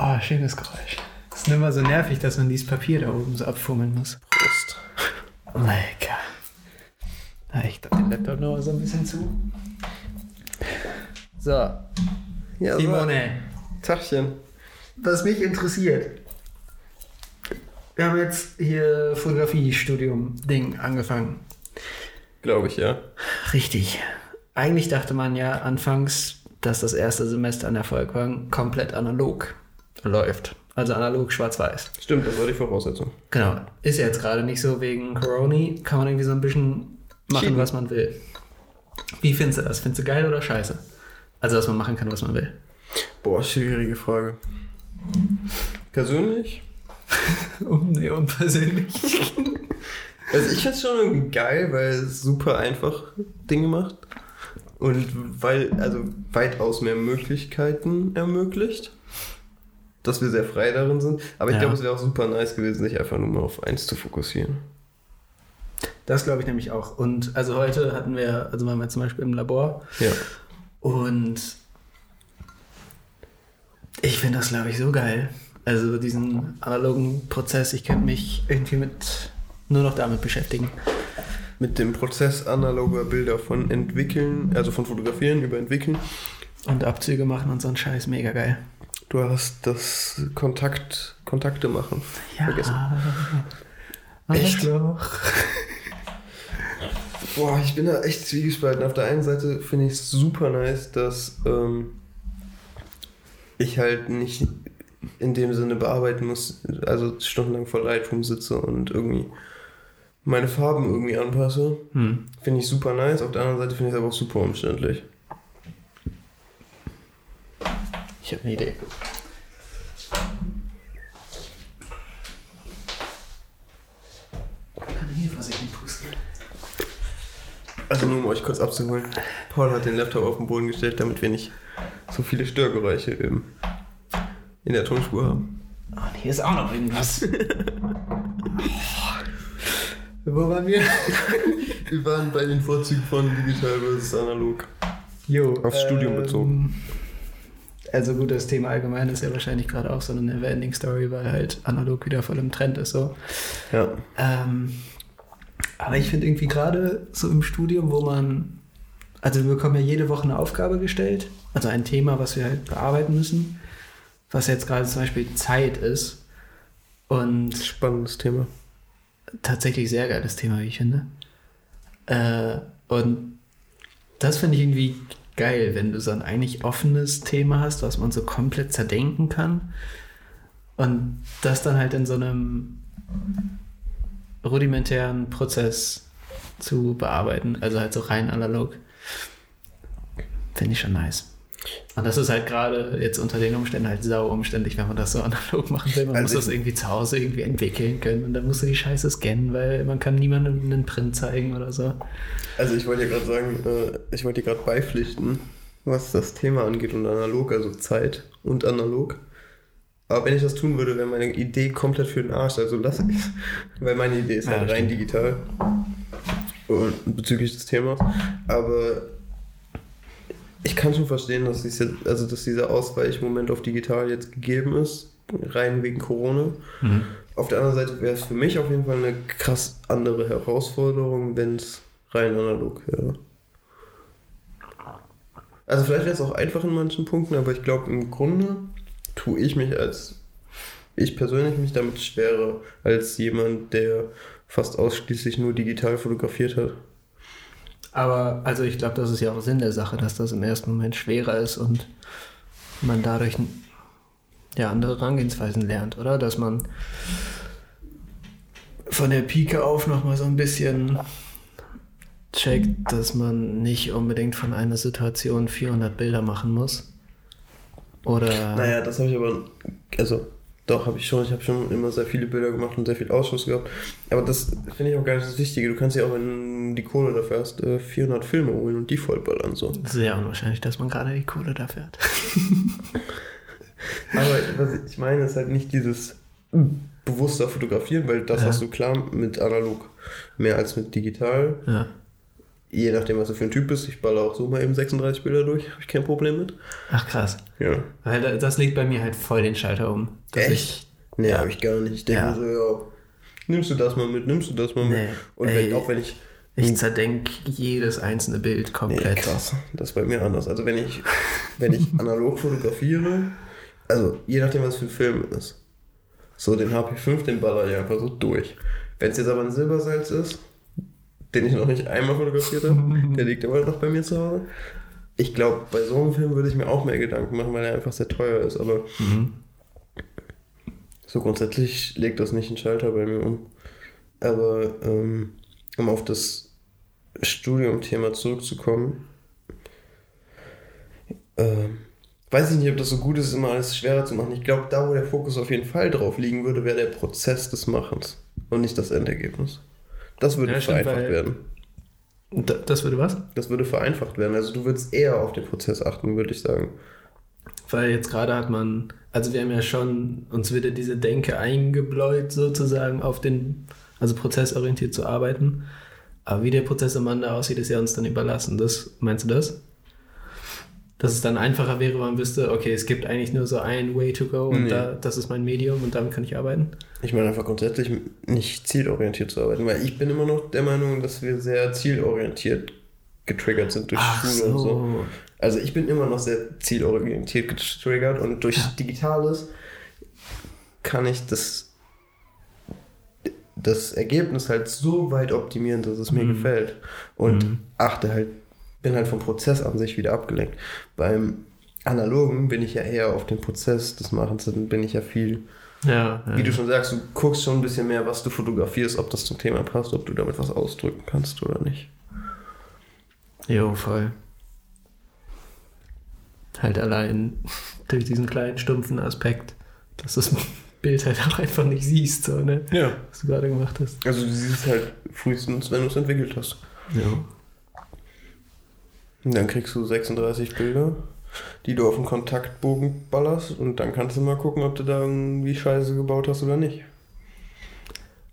Oh, schönes Geräusch. Das ist immer so nervig, dass man dieses Papier da oben so abfummeln muss. Prost. Lecker. Na, ich doch den Laptop noch so ein bisschen zu. So, Ja, Simone, Tachchen. was mich interessiert. Wir haben jetzt hier Fotografiestudium-Ding angefangen. Glaube ich, ja. Richtig. Eigentlich dachte man ja anfangs, dass das erste Semester an der Volkwang komplett analog läuft. Also analog schwarz-weiß. Stimmt, das war die Voraussetzung. Genau. Ist jetzt gerade nicht so wegen Corona. Kann man irgendwie so ein bisschen machen, Schieben. was man will. Wie findest du das? Findest du geil oder scheiße? Also, dass man machen kann, was man will. Boah, schwierige Frage. Persönlich? Um, nee, unpersönlich. Also ich finde es schon irgendwie geil, weil es super einfach Dinge macht. Und weil, also weitaus mehr Möglichkeiten ermöglicht. Dass wir sehr frei darin sind. Aber ich Ja. glaube, es wäre auch super nice gewesen, sich einfach nur mal auf eins zu fokussieren. Das glaube ich nämlich auch. Und also heute hatten wir, also waren wir zum Beispiel im Labor Ja. und ich finde das, glaube ich, so geil. Also diesen analogen Prozess, ich könnte mich irgendwie mit nur noch damit beschäftigen. Mit dem Prozess analoger Bilder von entwickeln, also von fotografieren über entwickeln. Und Abzüge machen und so ein Scheiß, mega geil. Du hast das Kontakt, Kontakte machen vergessen. Echt? Arschloch. Boah, ich bin da echt zwiegespalten. Auf der einen Seite finde ich es super nice, dass ähm, ich halt nicht in dem Sinne bearbeiten muss, also stundenlang vor Lightroom sitze und irgendwie meine Farben irgendwie anpasse. Hm. Finde ich super nice. Auf der anderen Seite finde ich es aber auch super umständlich. Ich habe eine Idee. Kann hier vorsichtig pusten. Also nur um euch kurz abzuholen. Paul hat den Laptop auf den Boden gestellt, damit wir nicht so viele Störgeräusche im, in der Tonspur haben. Oh, und hier ist auch noch irgendwas. Wo waren wir? Wir waren bei den Vorzügen von digital versus analog. Jo, Aufs Studium bezogen. Also gut, das Thema allgemein ist ja wahrscheinlich gerade auch so eine Neverending Story, weil halt analog wieder voll im Trend ist so. Ja. Ähm, aber ich finde irgendwie gerade so im Studium, wo man, also wir bekommen ja jede Woche eine Aufgabe gestellt, also ein Thema, was wir halt bearbeiten müssen, was jetzt gerade zum Beispiel Zeit ist und Spannendes Thema. tatsächlich sehr geiles Thema, wie ich finde. Äh, und das finde ich irgendwie geil, wenn du so ein eigentlich offenes Thema hast, was man so komplett zerdenken kann und das dann halt in so einem rudimentären Prozess zu bearbeiten, also halt so rein analog. Finde ich schon nice. Und das ist halt gerade jetzt unter den Umständen halt sau umständlich, wenn man das so analog machen will. Man Also muss das irgendwie zu Hause irgendwie entwickeln können und dann musst du die Scheiße scannen, weil man kann niemandem einen Print zeigen oder so. Also ich wollte ja gerade sagen, äh, ich wollte dir gerade beipflichten, was das Thema angeht und analog, also Zeit und analog. Aber wenn ich das tun würde, wäre meine Idee komplett für den Arsch. Also lass ich Weil meine Idee ist Ja, halt rein stimmt. digital. Und bezüglich des Themas. Aber ich kann schon verstehen, dass, dies jetzt, also dass dieser Ausweichmoment auf digital jetzt gegeben ist. Rein wegen Corona. Auf der anderen Seite wäre es für mich auf jeden Fall eine krass andere Herausforderung, wenn es rein analog wäre. Also vielleicht wäre es auch einfach in manchen Punkten, aber ich glaube im Grunde tue ich mich als ich persönlich mich damit schwerer als jemand, der fast ausschließlich nur digital fotografiert hat. Aber also ich glaube, das ist ja auch Sinn der Sache, dass das im ersten Moment schwerer ist und man dadurch ja, andere Herangehensweisen lernt, oder? Dass man von der Pike auf nochmal so ein bisschen checkt, dass man nicht unbedingt von einer Situation 400 Bilder machen muss. Oder Naja, das habe ich aber, also doch, habe ich schon. Ich habe schon immer sehr viele Bilder gemacht und sehr viel Ausschuss gehabt. Aber das finde ich auch gar nicht das Wichtige. Du kannst ja auch, wenn du die Kohle dafür hast, äh, 400 Filme holen und die vollballern so. sehr unwahrscheinlich, dass man gerade die Kohle dafür hat. Aber was ich meine, ist halt nicht dieses bewusster Fotografieren, weil das Ja. hast du klar mit analog mehr als mit digital. Ja. Je nachdem, was du für ein Typ bist, ich baller auch so mal eben 36 Bilder durch, habe ich kein Problem mit. Ach krass. Ja. Weil da- das legt bei mir halt voll den Schalter um. Echt? Ich, Nee, Ja. habe ich gar nicht. Ich denke Ja. so, ja, nimmst du das mal mit, nimmst du das mal mit. Nee. Und wenn, auch wenn ich. ich zerdenk jedes einzelne Bild Nee, komplett. krass. Das ist bei mir anders. Also wenn ich, wenn ich analog fotografiere, also je nachdem, was für ein Film ist. So, den HP5, den baller ich einfach so durch. Wenn es jetzt aber ein Silbersalz ist, den ich noch nicht einmal fotografiert habe, der liegt immer noch bei mir zu Hause. Ich glaube, bei so einem Film würde ich mir auch mehr Gedanken machen, weil er einfach sehr teuer ist. Aber Mhm. so grundsätzlich legt das nicht einen Schalter bei mir um. Aber ähm, um auf das Studium-Thema zurückzukommen, ähm, weiß ich nicht, ob das so gut ist, immer alles schwerer zu machen. Ich glaube, da, wo der Fokus auf jeden Fall drauf liegen würde, wäre der Prozess des Machens und nicht das Endergebnis. Das würde Ja, stimmt, vereinfacht weil- werden. Da, das würde was? Das würde vereinfacht werden. Also du würdest eher auf den Prozess achten, würde ich sagen. Weil jetzt gerade hat man, also wir haben ja schon, uns wieder diese Denke eingebläut, sozusagen auf den, also prozessorientiert zu arbeiten. Aber wie der Prozess am Ende aussieht, ist ja uns dann überlassen. Das, meinst du das? Dass es dann einfacher wäre, wenn man wüsste, okay, es gibt eigentlich nur so ein Way to go und Nee. da, das ist mein Medium und damit kann ich arbeiten. Ich meine einfach grundsätzlich nicht zielorientiert zu arbeiten, weil ich bin immer noch der Meinung, dass wir sehr zielorientiert getriggert sind durch Schule und so. Also ich bin immer noch sehr zielorientiert getriggert und durch Digitales kann ich das, das Ergebnis halt so weit optimieren, dass es mir Mhm. gefällt. Und Mhm. achte halt, bin halt vom Prozess an sich wieder abgelenkt. Beim Analogen bin ich ja eher auf den Prozess des Machens, dann bin ich ja viel Ja, ja. wie du schon sagst, du guckst schon ein bisschen mehr, was du fotografierst, ob das zum Thema passt, ob du damit was ausdrücken kannst oder nicht. Jo, voll. Halt allein durch diesen kleinen stumpfen Aspekt, dass das Bild halt auch einfach nicht siehst, so, ne? Ja. Was du gerade gemacht hast. Also du siehst halt frühestens, wenn du es entwickelt hast. Ja. Und dann kriegst du 36 Bilder, die du auf den Kontaktbogen ballerst und dann kannst du mal gucken, ob du da irgendwie Scheiße gebaut hast oder nicht.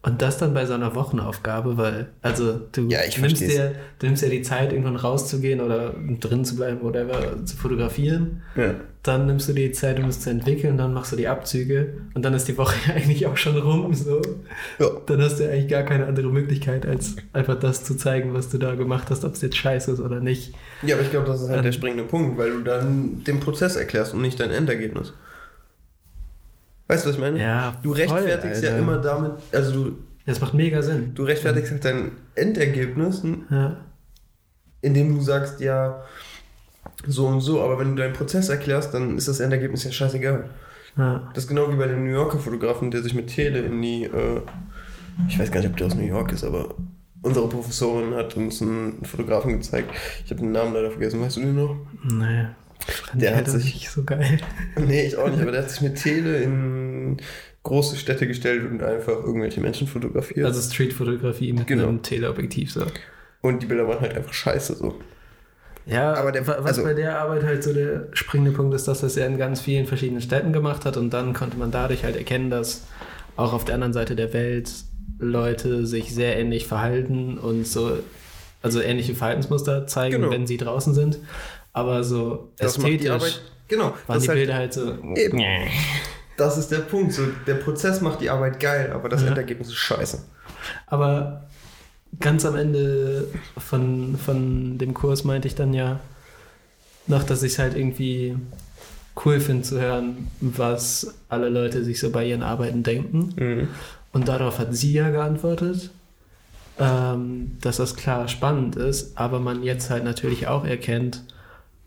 Und das dann bei so einer Wochenaufgabe, weil, also du, Ja, ich nimmst dir, du nimmst dir die Zeit, irgendwann rauszugehen oder drin zu bleiben, whatever, zu fotografieren. Ja. Dann nimmst du dir die Zeit, um es zu entwickeln, dann machst du die Abzüge und dann ist die Woche eigentlich auch schon rum. So. Ja. Dann hast du eigentlich gar keine andere Möglichkeit, als einfach das zu zeigen, was du da gemacht hast, ob es jetzt scheiße ist oder nicht. Ja, aber ich glaube, das ist halt Ähm. der springende Punkt, weil du dann den Prozess erklärst und nicht dein Endergebnis. Weißt du, was ich meine? Ja, Du voll, rechtfertigst ja Alter. immer damit, also du, Das macht mega Sinn. du rechtfertigst halt dein Endergebnis Ja. indem du sagst, ja, so und so, aber wenn du deinen Prozess erklärst, dann ist das Endergebnis ja scheißegal. Ja. Das ist genau wie bei dem New Yorker Fotografen, der sich mit Tele in die, äh, ich weiß gar nicht, ob der aus New York ist, aber unsere Professorin hat uns einen Fotografen gezeigt. Ich habe den Namen leider vergessen, weißt du den noch? Nee. Fand Der hat sich- nicht so geil. Nee, ich auch nicht, aber der hat sich mit Tele in große Städte gestellt und einfach irgendwelche Menschen fotografiert. Also Streetfotografie mit Genau. einem Teleobjektiv so. und die Bilder waren halt einfach scheiße so. Ja, Aber der- wa- was also- bei der Arbeit halt so der springende Punkt ist, dass das er in ganz vielen verschiedenen Städten gemacht hat und dann konnte man dadurch halt erkennen, dass auch auf der anderen Seite der Welt Leute sich sehr ähnlich verhalten und so, also ähnliche Verhaltensmuster zeigen, Genau. wenn sie draußen sind. Aber so Das macht die ästhetisch Arbeit. Genau, waren das die ist halt, Bilder halt so. Eben. das ist der Punkt. So, der Prozess macht die Arbeit geil, aber das Ja. Endergebnis ist scheiße. Aber ganz am Ende von, von dem Kurs meinte ich dann ja noch, dass ich es halt irgendwie cool finde zu hören, was alle Leute sich so bei ihren Arbeiten denken. Mhm. Und darauf hat sie ja geantwortet, ähm, dass das klar spannend ist, aber man jetzt halt natürlich auch erkennt,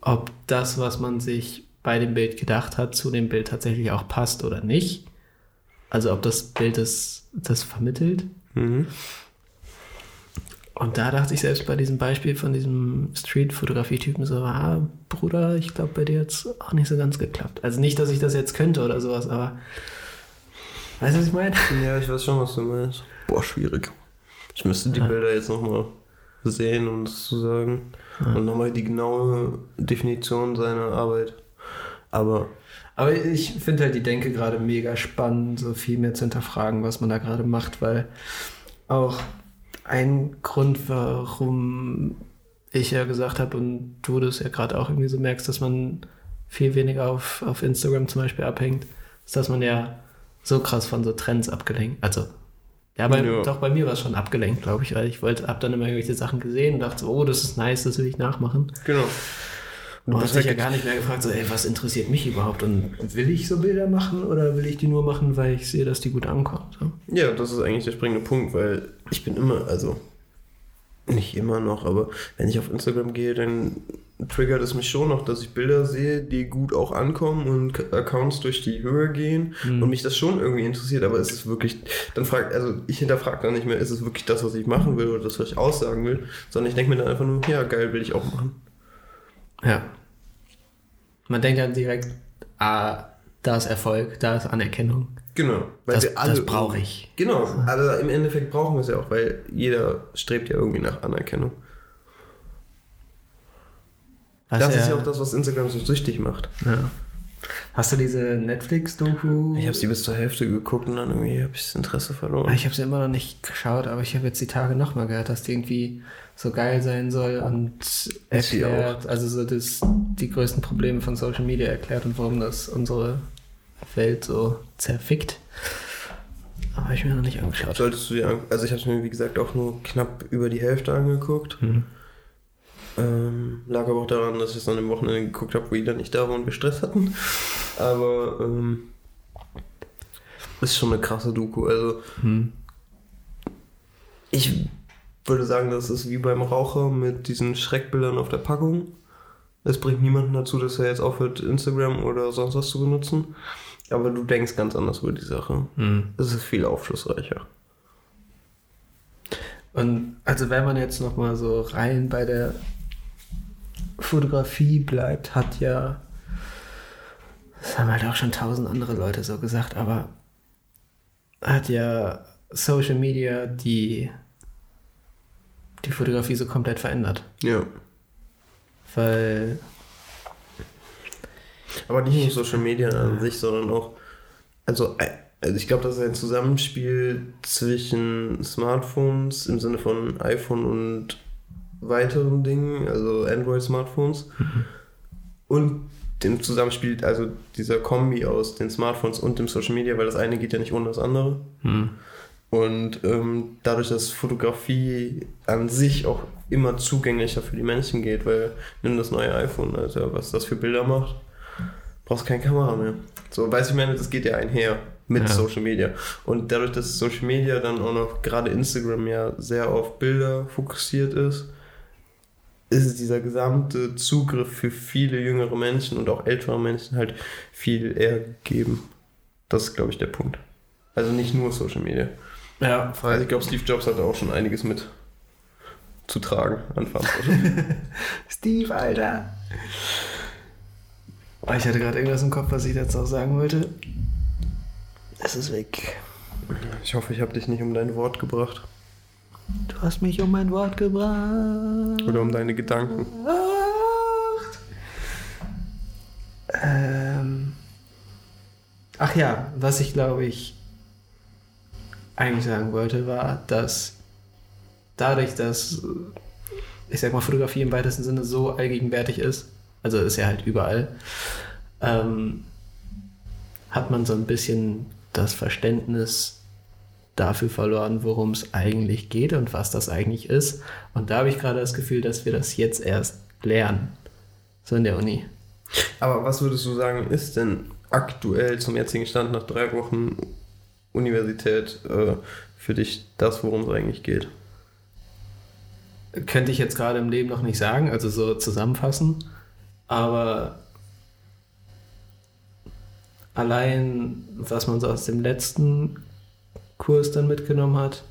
ob das, was man sich bei dem Bild gedacht hat, zu dem Bild tatsächlich auch passt oder nicht. Also ob das Bild das, das vermittelt. Mhm. Und da dachte ich selbst bei diesem Beispiel von diesem Street-Fotografie-Typen so, ah, Bruder, ich glaube, bei dir hat es auch nicht so ganz geklappt. Also nicht, dass ich das jetzt könnte oder sowas, aber weißt du, was ich meine? Ja, ich weiß schon, was du meinst. Boah, schwierig. Ich müsste die Ja. Bilder jetzt nochmal sehen, um das zu sagen. Und nochmal die genaue Definition seiner Arbeit. Aber Aber ich finde halt die Denke gerade mega spannend, so viel mehr zu hinterfragen, was man da gerade macht, weil auch ein Grund, warum ich ja gesagt habe und du das ja gerade auch irgendwie so merkst, dass man viel weniger auf, auf Instagram zum Beispiel abhängt, ist, dass man ja so krass von so Trends abgelenkt, also ja, bei, Ja. doch bei mir war es schon abgelenkt, glaube ich, weil ich wollte, hab dann immer irgendwelche Sachen gesehen und dachte so, oh, das ist nice, das will ich nachmachen. Genau. Und du hast dich ja gar nicht mehr gefragt, so, ey, was interessiert mich überhaupt und will ich so Bilder machen oder will ich die nur machen, weil ich sehe, dass die gut ankommen? So. Ja, das ist eigentlich der springende Punkt, weil ich bin immer, also nicht immer noch, aber wenn ich auf Instagram gehe, dann triggert es mich schon noch, dass ich Bilder sehe, die gut auch ankommen und Accounts durch die Höhe gehen und mich das schon irgendwie interessiert, aber es ist wirklich, dann fragt, also ich hinterfrage dann nicht mehr, ist es wirklich das, was ich machen will oder das, was ich aussagen will, sondern ich denke mir dann einfach nur, ja, geil, will ich auch machen. Ja. Man denkt dann direkt, ah, da ist Erfolg, da ist Anerkennung. Genau. Weil Das, das brauche ich. Genau, also im Endeffekt brauchen wir es ja auch, weil jeder strebt ja irgendwie nach Anerkennung. Was das ist ja auch das, was Instagram so süchtig macht. Ja. Hast du diese Netflix-Doku? Ich habe sie bis zur Hälfte geguckt und dann irgendwie habe ich das Interesse verloren. Ich habe sie immer noch nicht geschaut, aber ich habe jetzt die Tage nochmal gehört, dass die irgendwie so geil sein soll und erklärt, also so das, die größten Probleme von Social Media erklärt und warum das unsere Welt so zerfickt. Aber ich mir noch nicht angeschaut. Solltest du dir an also ich habe es mir wie gesagt auch nur knapp über die Hälfte angeguckt. Ähm, lag aber auch daran, dass ich es dann am Wochenende geguckt habe, wo Ida nicht da war und wir Stress hatten. Aber ähm, ist schon eine krasse Doku. Also Hm. ich würde sagen, das ist wie beim Raucher mit diesen Schreckbildern auf der Packung. Es bringt niemanden dazu, dass er jetzt aufhört, Instagram oder sonst was zu benutzen. Aber du denkst ganz anders über die Sache. Hm. Es ist viel aufschlussreicher. Und also wenn man jetzt noch mal so rein bei der Fotografie bleibt, hat ja, das haben halt auch schon tausend andere Leute so gesagt, aber hat ja Social Media die, die Fotografie so komplett verändert. Ja. Weil, Aber nicht nur Social Media an sich, sondern auch, also, äh, also ich glaube, das ist ein Zusammenspiel zwischen Smartphones im Sinne von iPhone und weiteren Dingen, also Android-Smartphones, und dem Zusammenspiel, also dieser Kombi aus den Smartphones und dem Social Media, weil das eine geht ja nicht ohne das andere. hm, Und ähm, dadurch, dass Fotografie an sich auch immer zugänglicher für die Menschen geht, weil nimm das neue iPhone, Alter, was das für Bilder macht, brauchst keine Kamera mehr. So, weiß ich meine, das geht ja einher mit Ja. Social Media. Und dadurch, dass Social Media dann auch noch gerade Instagram ja sehr auf Bilder fokussiert ist, ist es dieser gesamte Zugriff für viele jüngere Menschen und auch ältere Menschen halt viel eher gegeben. Das ist, glaube ich, der Punkt. Also nicht nur Social Media. ja, Also ich glaube, Steve Jobs hatte auch schon einiges mit zu tragen an Verantwortung. Steve, Alter. Oh, ich hatte gerade irgendwas im Kopf, was ich jetzt noch sagen wollte. Es ist weg. ich hoffe, ich habe dich nicht um dein Wort gebracht. Du hast mich um mein Wort gebracht. Oder um deine Gedanken. Ähm, ach ja, was ich glaube ich eigentlich sagen wollte, war, dass dadurch, dass ich sag mal Fotografie im weitesten Sinne so allgegenwärtig ist, also ist ja halt überall, ähm, hat man so ein bisschen das Verständnis dafür verloren, worum es eigentlich geht und was das eigentlich ist. Und da habe ich gerade das Gefühl, dass wir das jetzt erst lernen. So in der Uni. Aber was würdest du sagen, ist denn aktuell zum jetzigen Stand nach drei Wochen Universität äh, für dich das, worum es eigentlich geht? Könnte ich jetzt gerade im Leben noch nicht sagen, also so zusammenfassen. Aber allein, was man so aus dem letzten Kurs dann mitgenommen hat,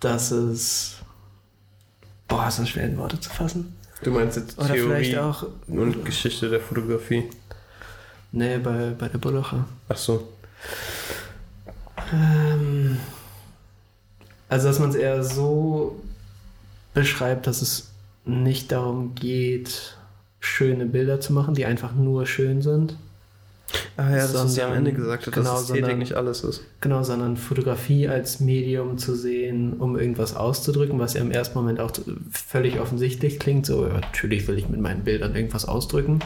dass es. Boah, ist das schwer in Worte zu fassen. Du meinst jetzt Oder vielleicht Theorie auch. und Geschichte der Fotografie? Nee, bei, bei der Bullocher. Ach so. Ähm, also, dass man es eher so beschreibt, dass es nicht darum geht, schöne Bilder zu machen, die einfach nur schön sind, Ah ja, das, was sie am Sondern- Ende gesagt hat, genau, dass Ästhetik sondern- nicht alles ist. Genau, sondern Fotografie als Medium zu sehen, um irgendwas auszudrücken, was ja im ersten Moment auch völlig offensichtlich klingt. So, ja, natürlich will ich mit meinen Bildern irgendwas ausdrücken.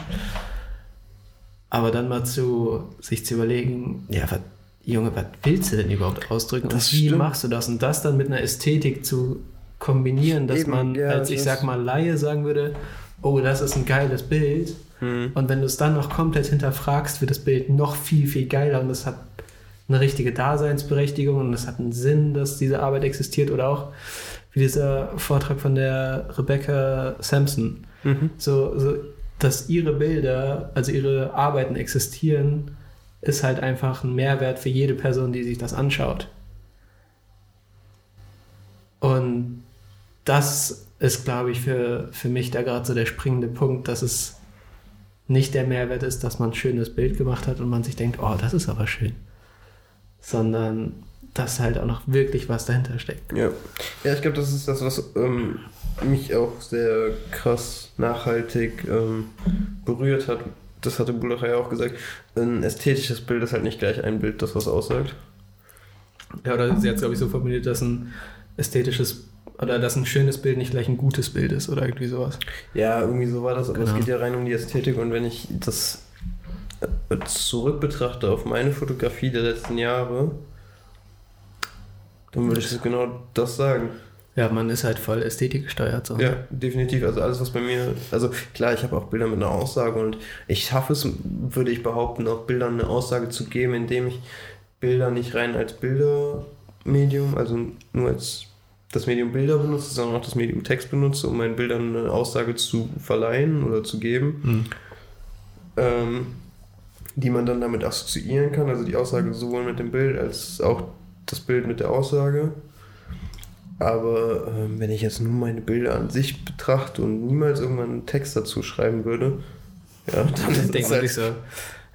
Aber dann mal zu sich zu überlegen, ja, was, Junge, was willst du denn überhaupt ausdrücken? Das und wie stimmt. machst du das? Und das dann mit einer Ästhetik zu kombinieren, dass Eben, man ja, als, ich das- sag mal, Laie sagen würde, oh, das ist ein geiles Bild. Hm. Und wenn du es dann noch komplett hinterfragst, wird das Bild noch viel, viel geiler und es hat eine richtige Daseinsberechtigung und es hat einen Sinn, dass diese Arbeit existiert oder auch wie dieser Vortrag von der Rebecca Sampson. Mhm. So, so, dass ihre Bilder, also ihre Arbeiten existieren, ist halt einfach ein Mehrwert für jede Person, die sich das anschaut. Und das ist, glaube ich, für, für mich da gerade so der springende Punkt, dass es nicht der Mehrwert ist, dass man ein schönes Bild gemacht hat und man sich denkt, oh, das ist aber schön. Sondern dass halt auch noch wirklich was dahinter steckt. Ja. ja, ich glaube, das ist das, was ähm, mich auch sehr krass nachhaltig ähm, berührt hat. Das hatte Bulacher ja auch gesagt. Ein ästhetisches Bild ist halt nicht gleich ein Bild, das was aussagt. Ja, oder sie hat es, glaube ich, so formuliert, dass ein ästhetisches oder dass ein schönes Bild nicht gleich ein gutes Bild ist oder irgendwie sowas. Ja, irgendwie so war das, aber es Genau. geht ja rein um die Ästhetik und wenn ich das äh, zurück betrachte auf meine Fotografie der letzten Jahre, dann würde ich genau das sagen. Ja, man ist halt voll ästhetikgesteuert. So. Ja, definitiv. Also alles, was bei mir, also klar, ich habe auch Bilder mit einer Aussage und ich schaffe es, würde ich behaupten, auch Bildern eine Aussage zu geben, indem ich Bilder nicht rein als Bildermedium, also nur als das Medium Bilder benutze, sondern auch das Medium Text benutze, um meinen Bildern eine Aussage zu verleihen oder zu geben, Hm. ähm, die man dann damit assoziieren kann. Also die Aussage sowohl mit dem Bild als auch das Bild mit der Aussage. Aber ähm, wenn ich jetzt nur meine Bilder an sich betrachte und niemals irgendwann einen Text dazu schreiben würde, ja, dann Dann ist denkt es man halt, so,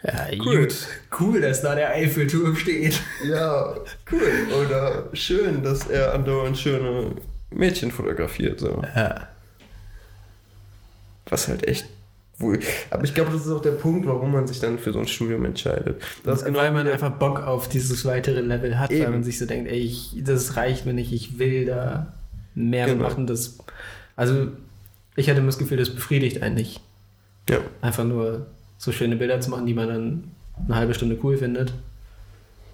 ja, Cool. gut, cool, dass da der Eiffelturm steht. ja, cool. Oder schön, dass er andauernd schöne Mädchen fotografiert. So. Ja. Was halt echt wohl. Aber ich glaube, das ist auch der Punkt, warum man sich dann für so ein Studium entscheidet. Das ist genau weil man einfach Bock auf dieses weitere Level hat, weil Eben. man sich so denkt, ey, ich, das reicht mir nicht, ich will da mehr Genau. machen. Das, also ich hatte immer das Gefühl, das befriedigt einen nicht. Ja. Einfach nur so schöne Bilder zu machen, die man dann eine halbe Stunde cool findet.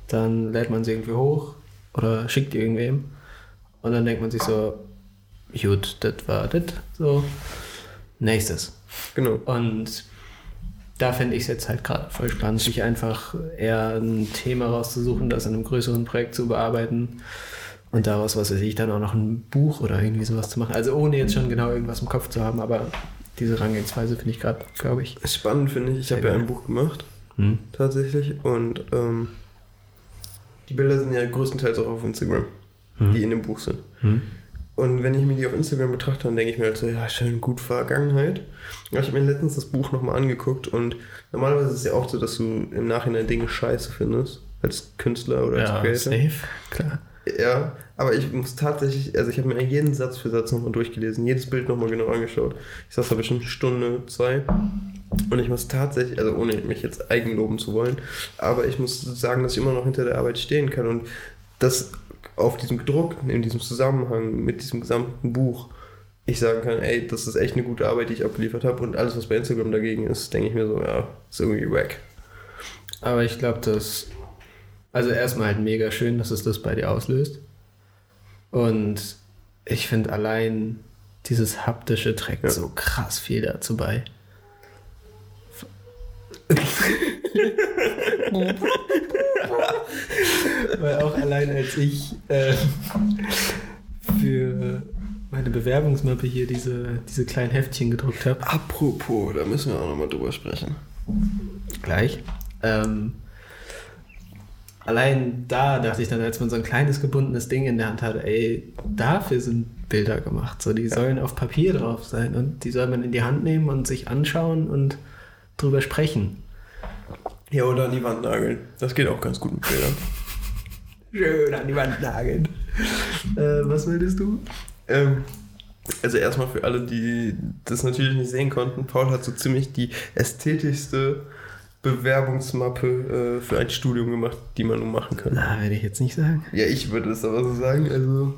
Dann lädt man sie irgendwie hoch oder schickt die irgendwem. Und dann denkt man sich so, gut, das war das. So, nächstes. Genau. Und da finde ich es jetzt halt gerade voll spannend, sich einfach eher ein Thema rauszusuchen, das in einem größeren Projekt zu bearbeiten und daraus, was weiß ich, dann auch noch ein Buch oder irgendwie sowas zu machen. Also ohne jetzt schon genau irgendwas im Kopf zu haben, aber diese Herangehensweise finde ich gerade, glaube ich. Spannend finde ich. Ich habe ja ein Buch gemacht, Hm. tatsächlich. Und ähm, die Bilder sind ja größtenteils auch auf Instagram, Hm. die in dem Buch sind. Hm. Und wenn ich mir die auf Instagram betrachte, dann denke ich mir halt so, ja, schön, gut Vergangenheit. Ich habe mir letztens das Buch nochmal angeguckt und normalerweise ist es ja auch so, dass du im Nachhinein Dinge scheiße findest, als Künstler oder als Ja, Creator. safe, klar. Ja, aber ich muss tatsächlich, also ich habe mir jeden Satz für Satz nochmal durchgelesen, jedes Bild nochmal genau angeschaut. Ich saß da bestimmt eine Stunde, zwei. Und ich muss tatsächlich, also ohne mich jetzt eigenloben zu wollen, aber ich muss sagen, dass ich immer noch hinter der Arbeit stehen kann und das auf diesem Druck, in diesem Zusammenhang mit diesem gesamten Buch, ich sagen kann, ey, das ist echt eine gute Arbeit, die ich abgeliefert habe und alles, was bei Instagram dagegen ist, denke ich mir so, ja, ist irgendwie wack. Aber ich glaube, dass. Also erstmal halt mega schön, dass es das bei dir auslöst. Und ich finde allein dieses haptische trägt Ja. so krass viel dazu bei. Weil auch allein als ich äh, für meine Bewerbungsmappe hier diese, diese kleinen Heftchen gedruckt habe, Apropos, da müssen wir auch nochmal drüber sprechen. gleich. Ähm, allein da dachte ich dann, als man so ein kleines gebundenes Ding in der Hand hatte, ey, dafür sind Bilder gemacht. So, die sollen auf Papier drauf sein und die soll man in die Hand nehmen und sich anschauen und drüber sprechen. Ja, oder an die Wand nageln. Das geht auch ganz gut mit Bildern. Schön an die Wand nageln. äh, was willst du? Ähm, also erstmal für alle, die das natürlich nicht sehen konnten, Paul hat so ziemlich die ästhetischste Bewerbungsmappe äh, für ein Studium gemacht, die man nur machen kann. Na, werde ich jetzt nicht sagen. Ja, ich würde es aber so sagen. Also,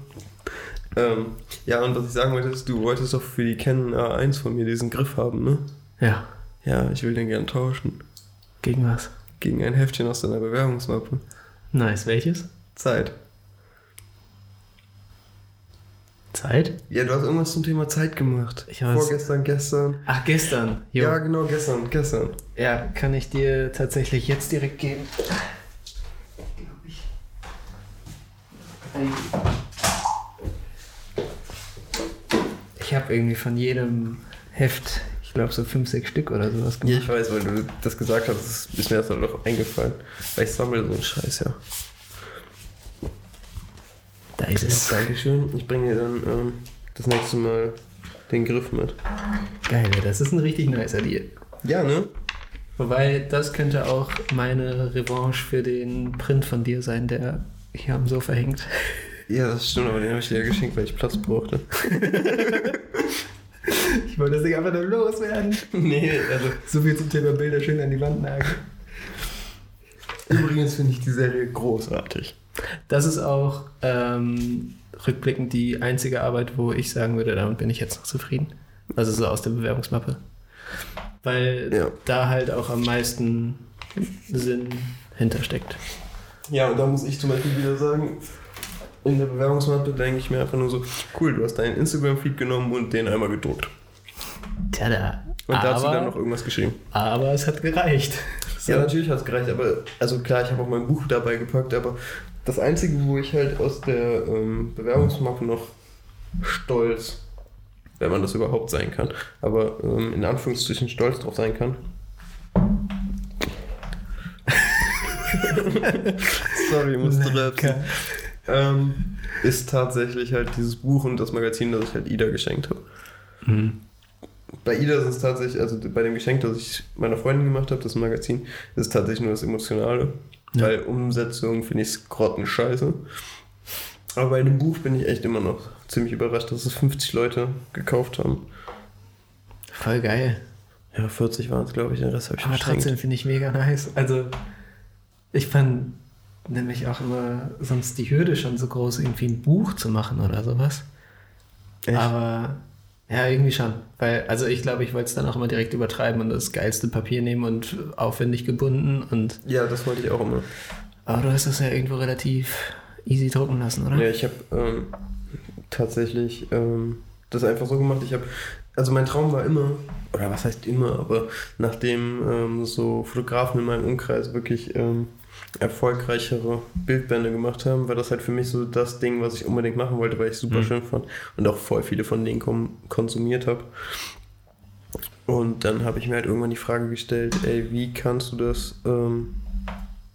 ähm, ja, und was ich sagen wollte, ist, du wolltest doch für die Canon A1 von mir diesen Griff haben, ne? Ja. Ja, ich will den gern tauschen. Gegen was? Gegen ein Heftchen aus deiner Bewerbungsmappe. Nice. Welches? Zeit. Zeit? Ja, du hast irgendwas zum Thema Zeit gemacht. Ich. Vorgestern, gestern. Ach, gestern. Jo. Ja, genau, gestern, gestern. Ja, kann ich dir tatsächlich jetzt direkt geben. Ich habe irgendwie von jedem Heft, ich glaube so fünf, sechs Stück oder sowas Ja, ich weiß, weil du das gesagt hast, ist mir das dann doch eingefallen. Weil ich sammle so einen Scheiß, ja. Da ist es. Dankeschön. Ich bringe dir dann ähm, das nächste Mal den Griff mit. Geil, das ist ein richtig nicer Deal. Ja, ne? Wobei, das könnte auch meine Revanche für den Print von dir sein, der hier am Sofa hängt. Ja, das stimmt, aber den habe ich dir ja geschenkt, weil ich Platz brauchte. Ich wollte das Ding einfach nur loswerden. nee, also. So viel zum Thema Bilder schön an die Wand nageln. Übrigens finde ich die Serie großartig. Das ist auch ähm, rückblickend die einzige Arbeit, wo ich sagen würde, damit bin ich jetzt noch zufrieden. Also so aus der Bewerbungsmappe. Weil Ja. da halt auch am meisten Sinn hintersteckt. Ja, und da muss ich zum Beispiel wieder sagen, in der Bewerbungsmappe denke ich mir einfach nur so, cool, du hast deinen Instagram-Feed genommen und den einmal gedruckt. Tada. Und dazu aber, dann noch irgendwas geschrieben. aber es hat gereicht. So. Ja, natürlich hat es gereicht, aber also klar, ich habe auch mein Buch dabei gepackt, aber das Einzige, wo ich halt aus der ähm, Bewerbungsmappe noch stolz, wenn man das überhaupt sein kann, aber ähm, in Anführungsstrichen stolz drauf sein kann. Sorry, musste rapsen. Ähm, ist tatsächlich halt dieses Buch und das Magazin, das ich halt Ida geschenkt habe. Mhm. Bei Ida ist es tatsächlich, also bei dem Geschenk, das ich meiner Freundin gemacht habe, das Magazin, ist es tatsächlich nur das Emotionale. Ja. Weil Umsetzung finde ich grottenscheiße. Aber bei dem Buch bin ich echt immer noch ziemlich überrascht, dass es 50 Leute gekauft haben. Voll geil. Ja, 40 waren es, glaube ich, den Rest habe ich Aber trotzdem finde ich mega nice. Also, ich fand nämlich auch immer sonst die Hürde schon so groß, irgendwie ein Buch zu machen oder sowas. Echt? Aber ja, irgendwie schon. Weil, also ich glaube, ich wollte es dann auch immer direkt übertreiben und das geilste Papier nehmen und aufwendig gebunden und Ja, das wollte ich auch immer. aber du hast das ja irgendwo relativ easy drucken lassen, oder? Ja, ich habe ähm, tatsächlich ähm, das einfach so gemacht. Ich habe, also mein Traum war immer, oder was heißt immer, aber nachdem ähm, so Fotografen in meinem Umkreis wirklich ähm, erfolgreichere Bildbände gemacht haben, war das halt für mich so das Ding, was ich unbedingt machen wollte, weil ich es super Mhm. schön fand und auch voll viele von denen konsumiert habe. Und dann habe ich mir halt irgendwann die Frage gestellt, ey, wie kannst du das ähm,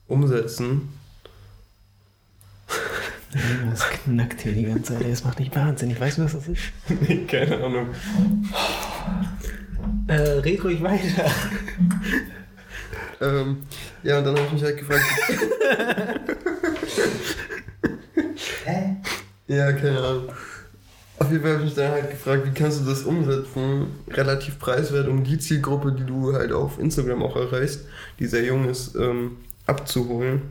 umsetzen? Das knackt hier die ganze Zeit. Das macht mich wahnsinnig. Weißt du, was das ist? Keine Ahnung. Äh, red ruhig weiter. Ähm, ja, und dann habe ich mich halt gefragt. Hä? ja, keine Ahnung. Auf jeden Fall habe ich mich dann halt gefragt, wie kannst du das umsetzen, relativ preiswert, um die Zielgruppe, die du halt auf Instagram auch erreichst, die sehr jung ist, ähm, abzuholen.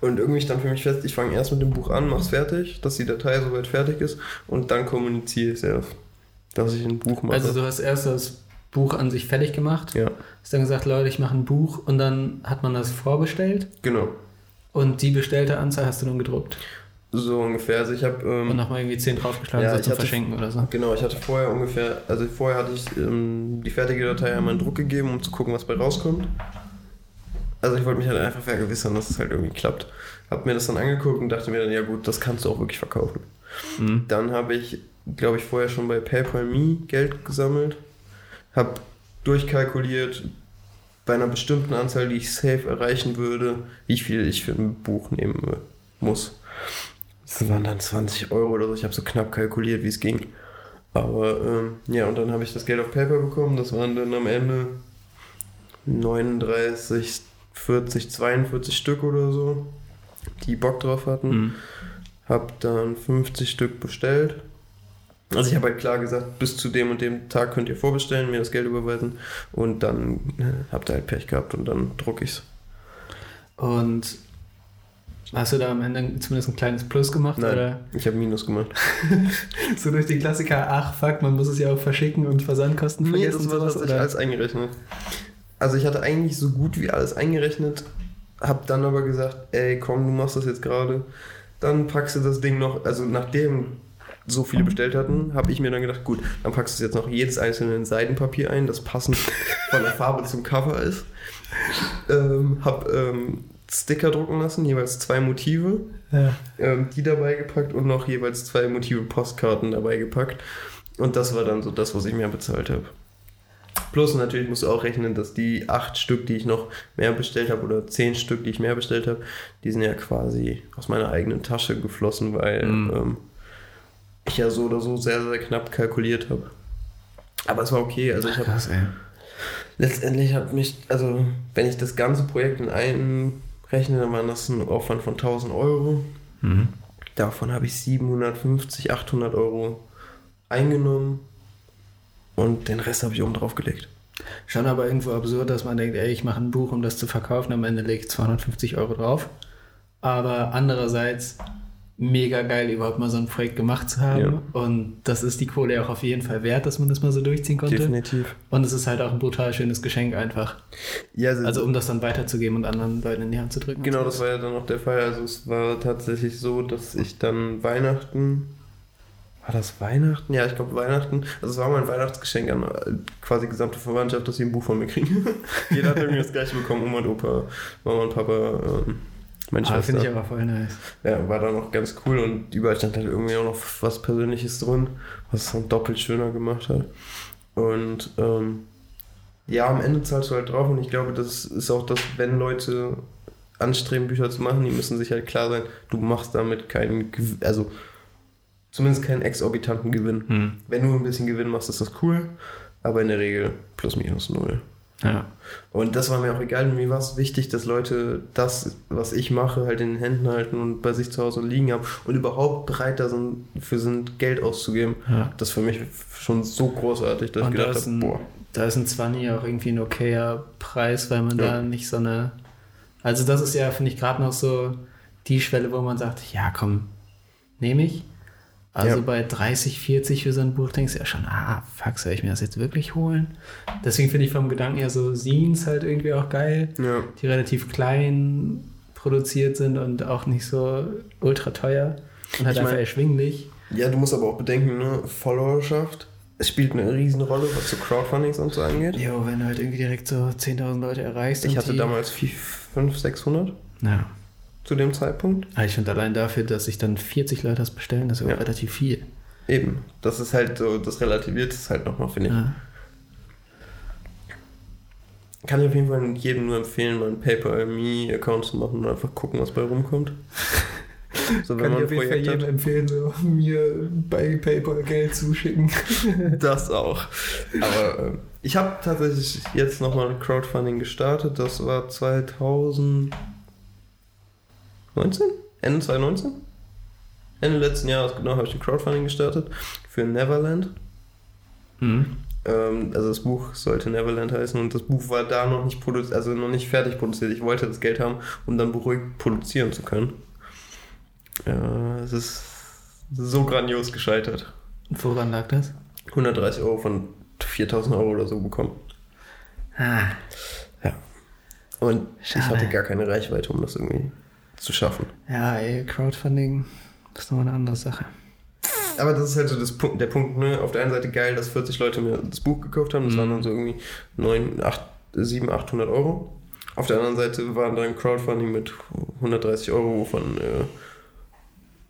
Und irgendwie stand für mich fest, ich fange erst mit dem Buch an, mach's fertig, dass die Datei soweit fertig ist und dann kommuniziere ich erst, dass ich ein Buch mache. Also du hast erst das Buch an sich fertig gemacht, ja, hast dann gesagt, Leute, ich mache ein Buch und dann hat man das vorbestellt genau. und die bestellte Anzahl hast du dann gedruckt So ungefähr. Also ich habe ähm, und nochmal irgendwie 10 draufgeschlagen, Ja, so ich zum hatte- Verschenken oder so. Genau, ich hatte vorher ungefähr, also vorher hatte ich ähm, die fertige Datei einmal in Druck gegeben, um zu gucken, was bei rauskommt. Also ich wollte mich halt einfach vergewissern, dass es halt irgendwie klappt. Hab mir das dann angeguckt und dachte mir dann, ja gut, das kannst du auch wirklich verkaufen. Mhm. Dann habe ich, glaube ich, vorher schon bei PayPal.me Geld gesammelt, habe durchkalkuliert bei einer bestimmten Anzahl, die ich safe erreichen würde, wie viel ich für ein Buch nehmen muss. Das waren dann 20 Euro oder so. Ich habe so knapp kalkuliert, wie es ging. Aber ähm, ja, und dann habe ich das Geld auf PayPal bekommen. Das waren dann am Ende 39, 40, 42 Stück oder so, die Bock drauf hatten. Mhm. Hab dann 50 Stück bestellt. Also ich habe halt klar gesagt, bis zu dem und dem Tag könnt ihr vorbestellen, mir das Geld überweisen und dann äh, habt ihr halt Pech gehabt und dann druck ich's. Und hast du da am Ende zumindest ein kleines Plus gemacht? Nein, Oder ich habe Minus gemacht. so durch die Klassiker, ach fuck, man muss es ja auch verschicken und Versandkosten Nee, vergessen. das war tatsächlich alles eingerechnet. Also ich hatte eigentlich so gut wie alles eingerechnet, hab dann aber gesagt, ey komm, du machst das jetzt gerade. Dann packst du das Ding noch, also nachdem so viele bestellt hatten, habe ich mir dann gedacht, gut, dann packst du jetzt noch jedes einzelne in Seidenpapier ein, das passend von der Farbe zum Cover ist. Ähm, hab ähm, Sticker drucken lassen, jeweils zwei Motive, Ja. ähm, die dabei gepackt und noch jeweils zwei Motive Postkarten dabei gepackt. Und das war dann so das, was ich mehr bezahlt habe. Plus natürlich musst du auch rechnen, dass die acht Stück, die ich noch mehr bestellt habe, oder zehn Stück, die ich mehr bestellt habe, die sind ja quasi aus meiner eigenen Tasche geflossen, weil Mhm. ähm, ich ja so oder so sehr, sehr knapp kalkuliert habe. Aber es war okay. Also ich habe Krass, ey. letztendlich hat mich, also wenn ich das ganze Projekt in einen rechne, dann war das ein Aufwand von 1000 Euro. Mhm. Davon habe ich 750, 800 Euro eingenommen und den Rest habe ich oben drauf gelegt. Schon aber irgendwo absurd, dass man denkt, ey, ich mache ein Buch, um das zu verkaufen, am Ende lege ich 250 Euro drauf. Aber andererseits mega geil, überhaupt mal so ein Projekt gemacht zu haben. Ja. Und das ist die Kohle auch auf jeden Fall wert, dass man das mal so durchziehen konnte. Definitiv. Und es ist halt auch ein brutal schönes Geschenk einfach. Ja, Also um das dann weiterzugeben und anderen Leuten in die Hand zu drücken. genau, das war ja dann auch der Fall. Also es war tatsächlich so, dass ich dann Weihnachten. War das Weihnachten? Ja, ich glaube Weihnachten. Also es war mein Weihnachtsgeschenk an äh, quasi gesamte Verwandtschaft, dass sie ein Buch von mir kriegen. Jeder hat irgendwie das gleiche bekommen. Oma und Opa, Mama und Papa, ähm, meine Ah, Schwester. finde ich aber voll nice. Ja, war dann auch ganz cool und überall stand halt irgendwie auch noch was Persönliches drin, was es dann doppelt schöner gemacht hat. Und ähm, ja, am Ende zahlst du halt drauf und ich glaube, das ist auch das, wenn Leute anstreben, Bücher zu machen, die müssen sich halt klar sein, du machst damit keinen, also zumindest keinen exorbitanten Gewinn. Hm. Wenn du ein bisschen Gewinn machst, ist das cool, aber in der Regel plus minus null. Ja. Und das war mir auch egal. Mir war es wichtig, dass Leute das, was ich mache, halt in den Händen halten und bei sich zu Hause liegen haben und überhaupt bereit da sind, für sind, Geld auszugeben. ja. Das ist für mich schon so großartig, dass Und ich da gedacht ist, habe, ein, boah. da ist ein 20 auch irgendwie ein okayer Preis, weil man Ja. da nicht so eine. Also, das ist ja, finde ich, gerade noch so die Schwelle, wo man sagt: Ja, komm, nehme ich. Also Ja. bei 30, 40 für so ein Buch denkst du ja schon: Ah, fuck, soll ich mir das jetzt wirklich holen? Deswegen finde ich vom Gedanken her so Scenes halt irgendwie auch geil, Ja. die relativ klein produziert sind und auch nicht so ultra teuer und halt Ich einfach mein- erschwinglich. ja, du musst aber auch bedenken, ne, Followerschaft. Es spielt eine riesen Rolle, was so Crowdfundings und so angeht. Jo, wenn du halt irgendwie direkt so 10.000 Leute erreichst. Ich hatte damals 500, 600 Ja. Zu dem Zeitpunkt. Aber ich finde allein dafür, dass sich dann 40 Leute das bestellen, das ist ja. Relativ viel. Eben. Das ist halt so, das relativiert es halt nochmal, finde ich. Ja. Kann ich auf jeden Fall jedem nur empfehlen, mal einen PayPal-Me-Account zu machen und einfach gucken, was bei rumkommt. So, wenn man ein Projekt hat. empfehlen, so mir bei PayPal Geld zuschicken. Das auch. Aber ähm, ich habe tatsächlich jetzt nochmal ein Crowdfunding gestartet. Das war 2019? Ende 2019? Ende letzten Jahres, genau, habe ich ein Crowdfunding gestartet für Neverland. Mhm. Ähm, also das Buch sollte Neverland heißen und das Buch war da noch nicht produziert, also noch nicht fertig produziert. Ich wollte das Geld haben, um dann beruhigt produzieren zu können. Ja, es ist so grandios gescheitert. Woran lag das? 130 Euro von 4000 Euro oder so bekommen. Ah, Ja. Und ich Schade. hatte gar keine Reichweite, um das irgendwie zu schaffen. ja, ey, Crowdfunding, das ist nochmal eine andere Sache. Aber das ist halt so das Punkt, der Punkt, ne? Auf der einen Seite geil, dass 40 Leute mir das Buch gekauft haben. Das Mhm. waren dann so irgendwie 9, 8, 7, 800 Euro. Auf der anderen Seite waren dann Crowdfunding mit 130 Euro, wovon äh,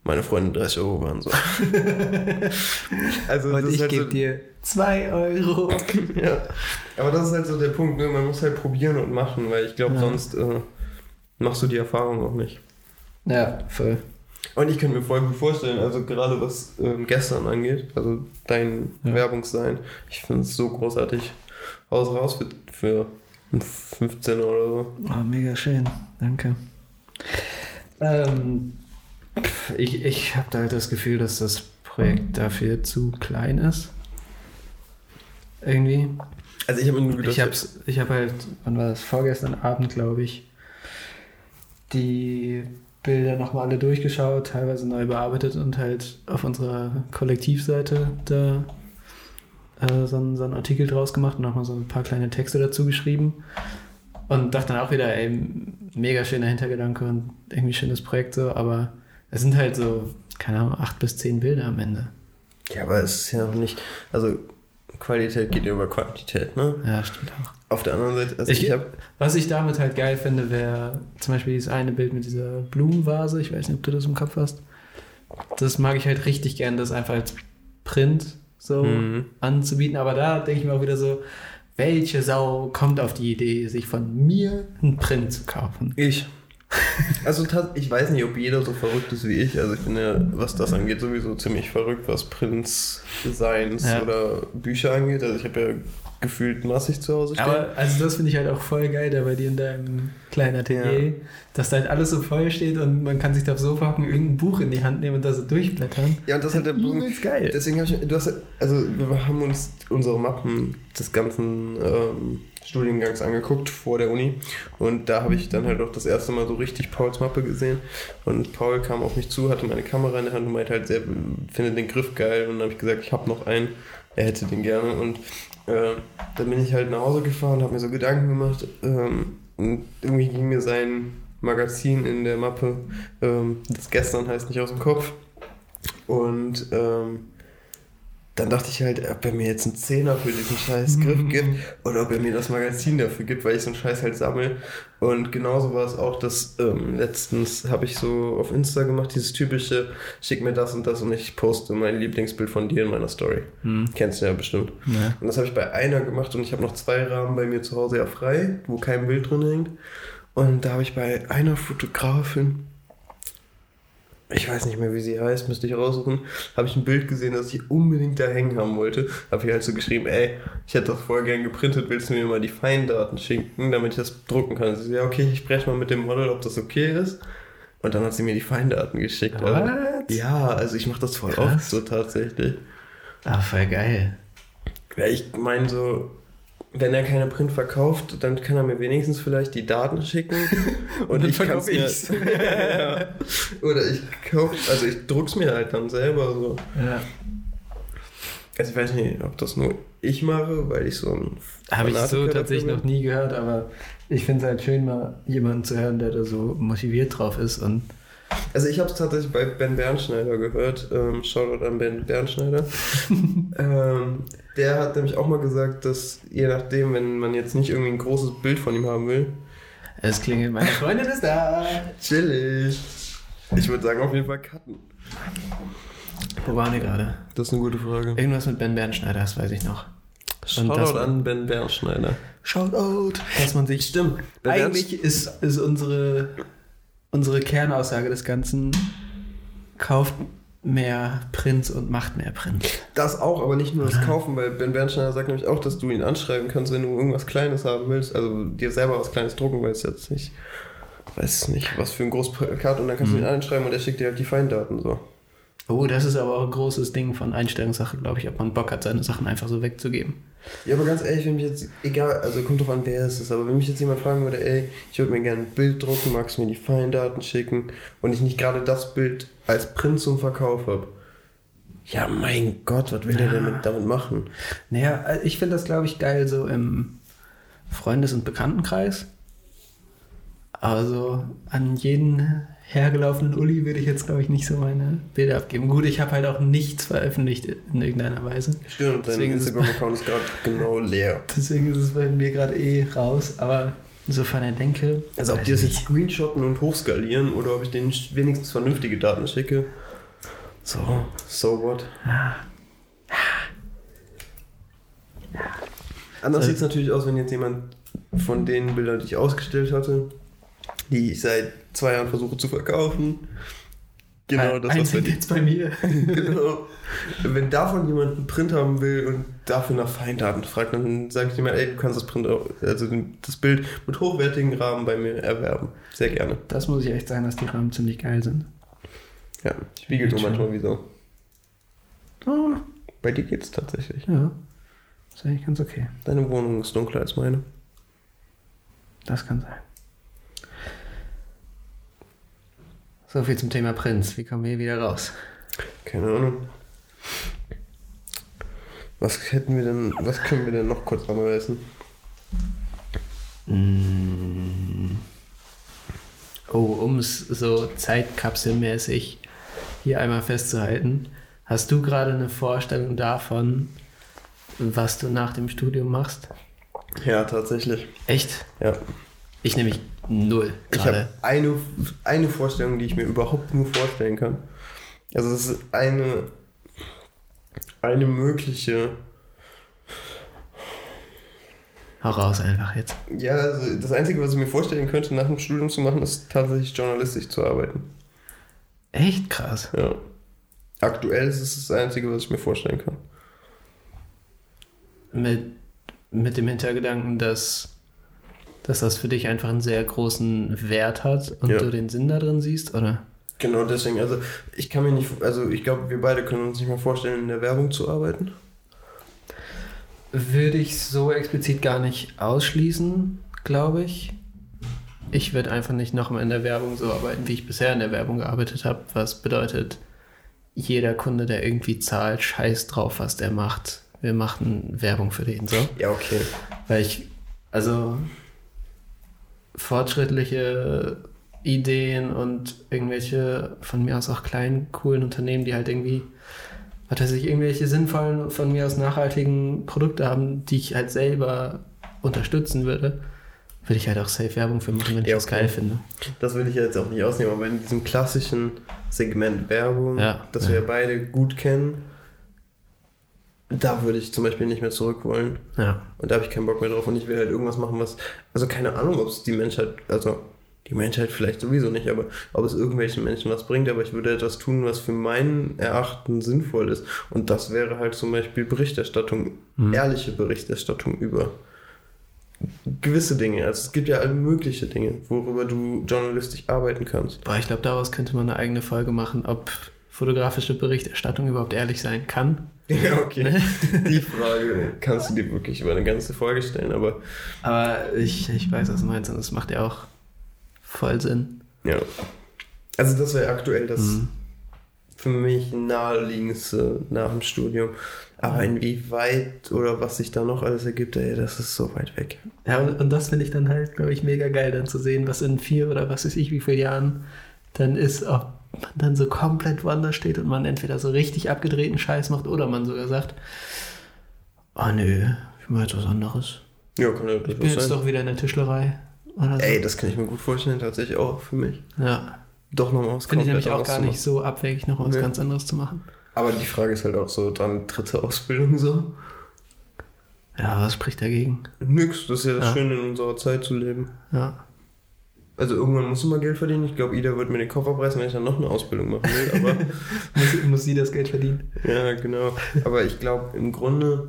meine Freunde 30 Euro waren. So. also Und ich halt gebe so, dir 2 Euro. ja. Aber das ist halt so der Punkt, ne? man muss halt probieren und machen, weil ich glaube, Ja. sonst äh, machst du die Erfahrung auch nicht. Ja, voll. Und ich könnte mir voll gut vorstellen, also gerade was ähm, gestern angeht, also dein Ja. Werbungssein, ich finde es so großartig. Haus raus für, für einen 15 oder so. Oh, mega schön. Danke. Ähm, ich ich habe da halt das Gefühl, dass das Projekt dafür zu klein ist. Irgendwie. Also ich habe Ich habe halt, wann war das? Vorgestern Abend, glaube ich, die Bilder nochmal alle durchgeschaut, teilweise neu bearbeitet und halt auf unserer Kollektivseite da äh, so, einen, so einen Artikel draus gemacht und nochmal so ein paar kleine Texte dazu geschrieben. Und dachte dann auch wieder, ey, mega schöner Hintergedanke und irgendwie schönes Projekt so, aber es sind halt so, keine Ahnung, acht bis zehn Bilder am Ende. ja, aber es ist ja noch nicht, also Qualität geht ja über Quantität, ne? Ja, stimmt auch. Auf der anderen Seite, also Ich- ich, habe Was ich damit halt geil finde, wäre zum Beispiel dieses eine Bild mit dieser Blumenvase. Ich weiß nicht, ob du das im Kopf hast. Das mag ich halt richtig gern, das einfach als Print so Mhm. anzubieten. Aber da denke ich mir auch wieder so, welche Sau kommt auf die Idee, sich von mir einen Print zu kaufen? Ich. Also ich weiß nicht, ob jeder so verrückt ist wie ich. Also ich bin ja, was das angeht, sowieso ziemlich verrückt, was Prints, Designs Ja. oder Bücher angeht. Also ich habe ja gefühlt massig zu Hause stehen. Aber also das finde ich halt auch voll geil, da bei dir in deinem kleinen Atelier, Ja. dass da halt alles so voll steht und man kann sich da aufs Sofa hocken, irgendein Buch in die Hand nehmen und da so durchblättern. ja, und das ist halt der Punkt. Geil. Deswegen habe ich, du hast, also wir haben uns unsere Mappen des ganzen ähm, Studiengangs angeguckt vor der Uni und da habe ich dann halt auch das erste Mal so richtig Pauls Mappe gesehen und Paul kam auf mich zu, hatte meine Kamera in der Hand und meinte halt, er findet den Griff geil und dann habe ich gesagt, ich habe noch einen, er hätte den gerne. Und äh, dann bin ich halt nach Hause gefahren, habe mir so Gedanken gemacht ähm, und irgendwie ging mir sein Magazin in der Mappe, ähm, das gestern heißt nicht aus dem Kopf. Und ähm, dann dachte ich halt, ob er mir jetzt einen Zehner für diesen scheiß Griff gibt oder ob er mir das Magazin dafür gibt, weil ich so einen Scheiß halt sammle. Und genauso war es auch, dass ähm, letztens habe ich so auf Insta gemacht, dieses typische, schick mir das und das und ich poste mein Lieblingsbild von dir in meiner Story. Hm. Kennst du ja bestimmt. Ja. Und das habe ich bei einer gemacht und ich habe noch zwei Rahmen bei mir zu Hause ja frei, wo kein Bild drin hängt. Und da habe ich bei einer Fotografin, ich weiß nicht mehr, wie sie heißt, müsste ich raussuchen, habe ich ein Bild gesehen, das ich unbedingt da hängen haben wollte. Habe ich halt so geschrieben, ey, ich hätte das voll gern geprintet, willst du mir mal die Feindaten schicken, damit ich das drucken kann? Sie so, ja, okay, ich spreche mal mit dem Model, ob das okay ist. Und dann hat sie mir die Feindaten geschickt. What? ja, also ich mache das voll Krass. oft so tatsächlich. Ah, voll geil. Ja, ich meine so, wenn er keine Print verkauft, dann kann er mir wenigstens vielleicht die Daten schicken und, dann ich kann verkauf mir ich's. ja. oder ich kauf, also ich druck's mir halt dann selber so. Ja. Also ich weiß nicht, ob das nur ich mache, weil ich so ein Habe ich so tatsächlich dafür noch nie gehört, aber ich finde es halt schön, mal jemanden zu hören, der da so motiviert drauf ist und bin. Also ich habe es tatsächlich bei Ben Bernschneider gehört. Ähm, Shoutout an Ben Bernschneider. ähm, der hat nämlich auch mal gesagt, dass je nachdem, wenn man jetzt nicht irgendwie ein großes Bild von ihm haben will, es klingelt, meine Freundin ist da. chillig. Ich würde sagen, auf jeden Fall cutten. Wo waren wir gerade? Das ist eine gute Frage. Irgendwas mit Ben Bernschneider, das weiß ich noch. Shoutout an Ben Bernschneider. Shoutout. Dass man sich. Stimmt. Ben Eigentlich ist, ist unsere, unsere Kernaussage des Ganzen: kauft mehr Prints und macht mehr Prints. Das auch, aber nicht nur das? Kaufen, weil Ben Bernsteiner sagt nämlich auch, dass du ihn anschreiben kannst, wenn du irgendwas Kleines haben willst. Also dir selber was Kleines drucken willst, jetzt nicht. Weiß nicht, was für ein großes Plakat und dann kannst du ihn anschreiben und er schickt dir halt die Feindaten so. Oh, das ist aber auch ein großes Ding von Einstellungssache, glaube ich, ob man Bock hat, seine Sachen einfach so wegzugeben. Ja, aber ganz ehrlich, wenn mich jetzt, egal, also kommt drauf an, wer es ist, aber wenn mich jetzt jemand fragen würde, ey, ich würde mir gerne ein Bild drucken, magst du mir die Feindaten schicken und ich nicht gerade das Bild als Print zum Verkauf habe. Ja, mein Gott, was will der denn mit, damit machen? Naja, ich finde das, glaube ich, geil so im Freundes- und Bekanntenkreis. Also an jeden hergelaufenen Uli würde ich jetzt, glaube ich, nicht so meine Bilder abgeben. Gut, ich habe halt auch nichts veröffentlicht in irgendeiner Weise. Stimmt, dein Deswegen ist es- Instagram-Account ist gerade genau leer. Deswegen ist es bei mir gerade eh raus. Aber so von der Denke. Also ob die das ich jetzt screenshotten und hochskalieren oder ob ich denen wenigstens vernünftige Daten schicke. So, so what? Anders So. sieht es natürlich aus, wenn jetzt jemand von den Bildern, die ich ausgestellt hatte, die ich seit zwei Jahren versuche zu verkaufen, genau das, was dir. jetzt bei mir. genau. Wenn davon jemand einen Print haben will und dafür nach Feindaten fragt, dann sage ich mal, ey, du kannst das Print also das Bild mit hochwertigen Rahmen bei mir erwerben. Sehr gerne. Das muss ich echt sagen, dass die Rahmen ziemlich geil sind. Ja, wiege nur manchmal wie so. Oh, Bei dir geht's tatsächlich. ja. Ist eigentlich ganz okay. Deine Wohnung ist dunkler als meine. Das kann sein. So viel zum Thema Prinz. Wie kommen wir hier wieder raus? Keine Ahnung. Was hätten wir denn, was können wir denn noch kurz anreißen? Mm. Oh, um es so zeitkapselmäßig hier einmal festzuhalten. Hast du gerade eine Vorstellung davon, was du nach dem Studium machst? Ja, tatsächlich. Echt? Ja. Ich nämlich null Ich habe eine, eine Vorstellung, die ich mir überhaupt nur vorstellen kann. Also das ist eine, eine mögliche, Hau raus einfach jetzt. ja, also das Einzige, was ich mir vorstellen könnte, nach dem Studium zu machen, ist tatsächlich journalistisch zu arbeiten. Echt krass. Ja. Aktuell ist es das Einzige, was ich mir vorstellen kann. Mit, mit dem Hintergedanken, dass, dass das für dich einfach einen sehr großen Wert hat und Ja. du den Sinn da drin siehst, oder? Genau deswegen, also ich kann mir nicht, also ich glaube, wir beide können uns nicht mehr vorstellen, in der Werbung zu arbeiten. Würde ich so explizit gar nicht ausschließen, glaube ich. Ich würde einfach nicht nochmal in der Werbung so arbeiten, wie ich bisher in der Werbung gearbeitet habe, was bedeutet, jeder Kunde, der irgendwie zahlt, scheißt drauf, was der macht. Wir machen Werbung für den so. Ja, okay. Weil ich, also fortschrittliche Ideen und irgendwelche von mir aus auch kleinen, coolen Unternehmen, die halt irgendwie, was weiß ich, irgendwelche sinnvollen, von mir aus nachhaltigen Produkte haben, die ich halt selber unterstützen würde, würde ich halt auch safe Werbung für machen, wenn ich Ja, das okay. geil finde. Das will ich jetzt auch nicht ausnehmen, aber in diesem klassischen Segment Werbung, Ja, das ja. wir beide gut kennen, da würde ich zum Beispiel nicht mehr zurück wollen. Ja. Und da habe ich keinen Bock mehr drauf. Und ich will halt irgendwas machen, was. Also keine Ahnung, ob es die Menschheit. Also die Menschheit vielleicht sowieso nicht, aber ob es irgendwelchen Menschen was bringt. Aber ich würde etwas tun, was für meinen Erachten sinnvoll ist. Und das wäre halt zum Beispiel Berichterstattung, Mhm. ehrliche Berichterstattung über gewisse Dinge. Also es gibt ja alle mögliche Dinge, worüber du journalistisch arbeiten kannst. Boah, ich glaube, daraus könnte man eine eigene Folge machen, ob fotografische Berichterstattung überhaupt ehrlich sein kann. Ja, okay. Die Frage kannst du dir wirklich über eine ganze Folge stellen, aber Aber ich, ich weiß, was du meinst und das macht ja auch voll Sinn. Ja. Also das wäre aktuell das Mhm. für mich naheliegendste nach dem Studium. Aber inwieweit oder was sich da noch alles ergibt, ey, das ist so weit weg. Ja, und, und das finde ich dann halt, glaube ich, mega geil, dann zu sehen, was in vier oder was weiß ich, wie viele Jahren dann ist, ob man dann so komplett woanders steht und man entweder so richtig abgedrehten Scheiß macht oder man sogar sagt, oh nö, ich mache jetzt was anderes. Ja, kann ja Ich bin jetzt sein. doch wieder in der Tischlerei. Oder so. Ey, das kann ich mir gut vorstellen, tatsächlich auch für mich. Ja, Doch nochmal was finde ich nämlich auch gar nicht so abwegig, noch was Nee. ganz anderes zu machen. zu machen. Aber die Frage ist halt auch so, dann dritte Ausbildung so. Ja, was spricht dagegen? Nix, das ist ja das Ja. Schöne in unserer Zeit zu leben. Ja. Also irgendwann muss man Geld verdienen. Ich glaube, Ida wird mir den Kopf abreißen, wenn ich dann noch eine Ausbildung machen will. Aber muss, muss sie das Geld verdienen? Ja, genau. Aber ich glaube im Grunde,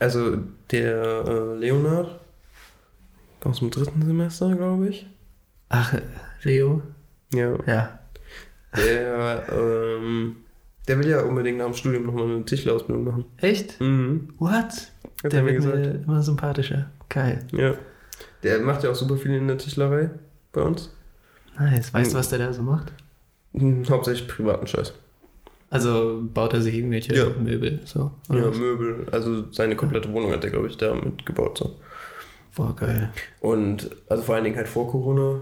also der äh, Leonard aus dem dritten Semester, glaube ich. Ach, Leo? Ja. Ja. Der, ähm, der will ja unbedingt nach dem Studium nochmal eine Tischlerausbildung machen. Echt? Mhm. What? Hat Der er mir wird gesagt. mir immer sympathischer. Geil. Ja. Der macht ja auch super viel in der Tischlerei bei uns. Nice. Weißt du, was der da so macht? Mhm, Hauptsächlich privaten Scheiß. Also baut er sich irgendwelche Ja. Möbel so? Ja, oder was? Möbel. Also seine komplette Wohnung hat er, glaube ich, da mitgebaut. So. Boah, geil. Und also vor allen Dingen halt vor Corona,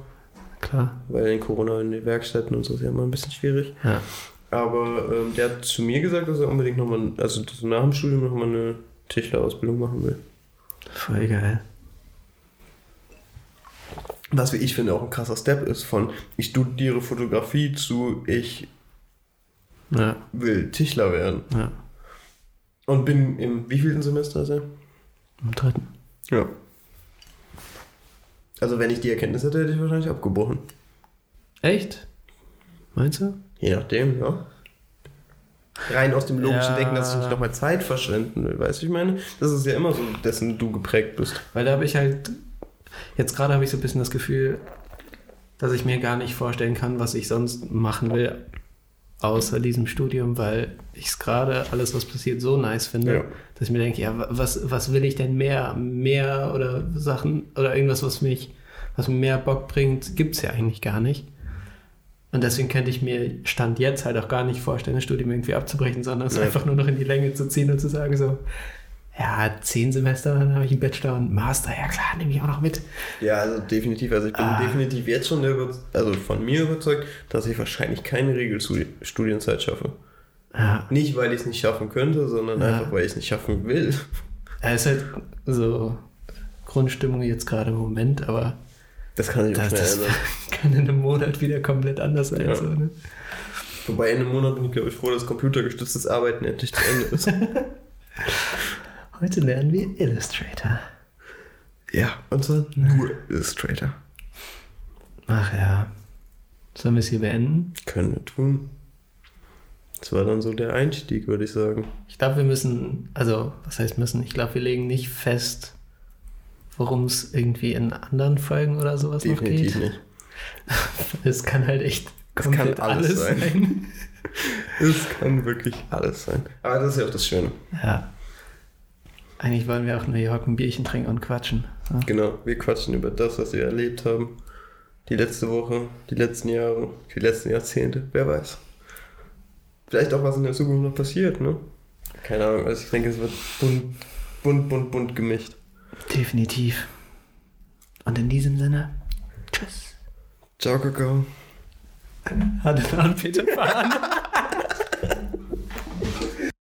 Klar. weil in Corona in den Werkstätten und so ist ja immer ein bisschen schwierig. Ja. Aber ähm, der hat zu mir gesagt, dass er unbedingt nochmal, also nach dem Studium nochmal eine Tischlerausbildung machen will. Voll geil. Was wie ich finde auch ein krasser Step ist von ich studiere Fotografie zu ich Ja. will Tischler werden. Ja. Und bin im wievielten Semester ist er? Im dritten. Ja. Also wenn ich die Erkenntnis hätte, hätte ich wahrscheinlich abgebrochen. Echt? Meinst du? Je nachdem, ja. Rein aus dem logischen Ja. Denken, dass ich nicht nochmal Zeit verschwenden will, weißt du, ich meine? Das ist ja immer so, dessen du geprägt bist. Weil da habe ich halt, jetzt gerade habe ich so ein bisschen das Gefühl, dass ich mir gar nicht vorstellen kann, was ich sonst machen will, außer diesem Studium, weil ich es gerade alles, was passiert, so nice finde, Ja. dass ich mir denke, ja, was, was will ich denn mehr? Mehr oder Sachen oder irgendwas, was mich, was mir mehr Bock bringt, gibt es ja eigentlich gar nicht. Und deswegen könnte ich mir Stand jetzt halt auch gar nicht vorstellen, das Studium irgendwie abzubrechen, sondern es Ja. einfach nur noch in die Länge zu ziehen und zu sagen so, ja, zehn Semester, dann habe ich einen Bachelor und Master, ja klar, nehme ich auch noch mit. Ja, also definitiv. Also ich bin Ah. definitiv jetzt schon Über also von mir überzeugt, dass ich wahrscheinlich keine Regelstudienzeit schaffe. Ja, Nicht, weil ich es nicht schaffen könnte, sondern Ja. einfach, weil ich es nicht schaffen will. es ist halt so Grundstimmung jetzt gerade im Moment, aber Das kann sich auch das, schnell ändern. kann in einem Monat wieder komplett anders sein. Ja. So, ne? Wobei in einem Monat bin ich, glaube ich, froh, dass computergestütztes Arbeiten endlich zu Ende ist. Heute lernen wir Illustrator. ja, und zwar nur Illustrator. Ach ja. Sollen wir es hier beenden? Können wir tun. Das war dann so der Einstieg, würde ich sagen. Ich glaube, wir müssen, also, was heißt müssen? Ich glaube, wir legen nicht fest, worum es irgendwie in anderen Folgen oder sowas Definitiv noch geht. nicht. Es kann halt echt Es kann komplett alles alles, sein. sein. Es kann wirklich alles sein. Aber das ist ja auch das Schöne. Ja. Eigentlich wollen wir auch nur hier hocken, ein Bierchen trinken und quatschen. Ja. Genau, wir quatschen über das, was wir erlebt haben. Die letzte Woche, die letzten Jahre, die letzten Jahrzehnte, wer weiß. Vielleicht auch, was in der Zukunft noch passiert, ne? Keine Ahnung, also ich denke, es wird bunt, bunt, bunt, bunt gemischt. Definitiv. Und in diesem Sinne, tschüss. Ciao, Kakao. Hatte Peter Pan.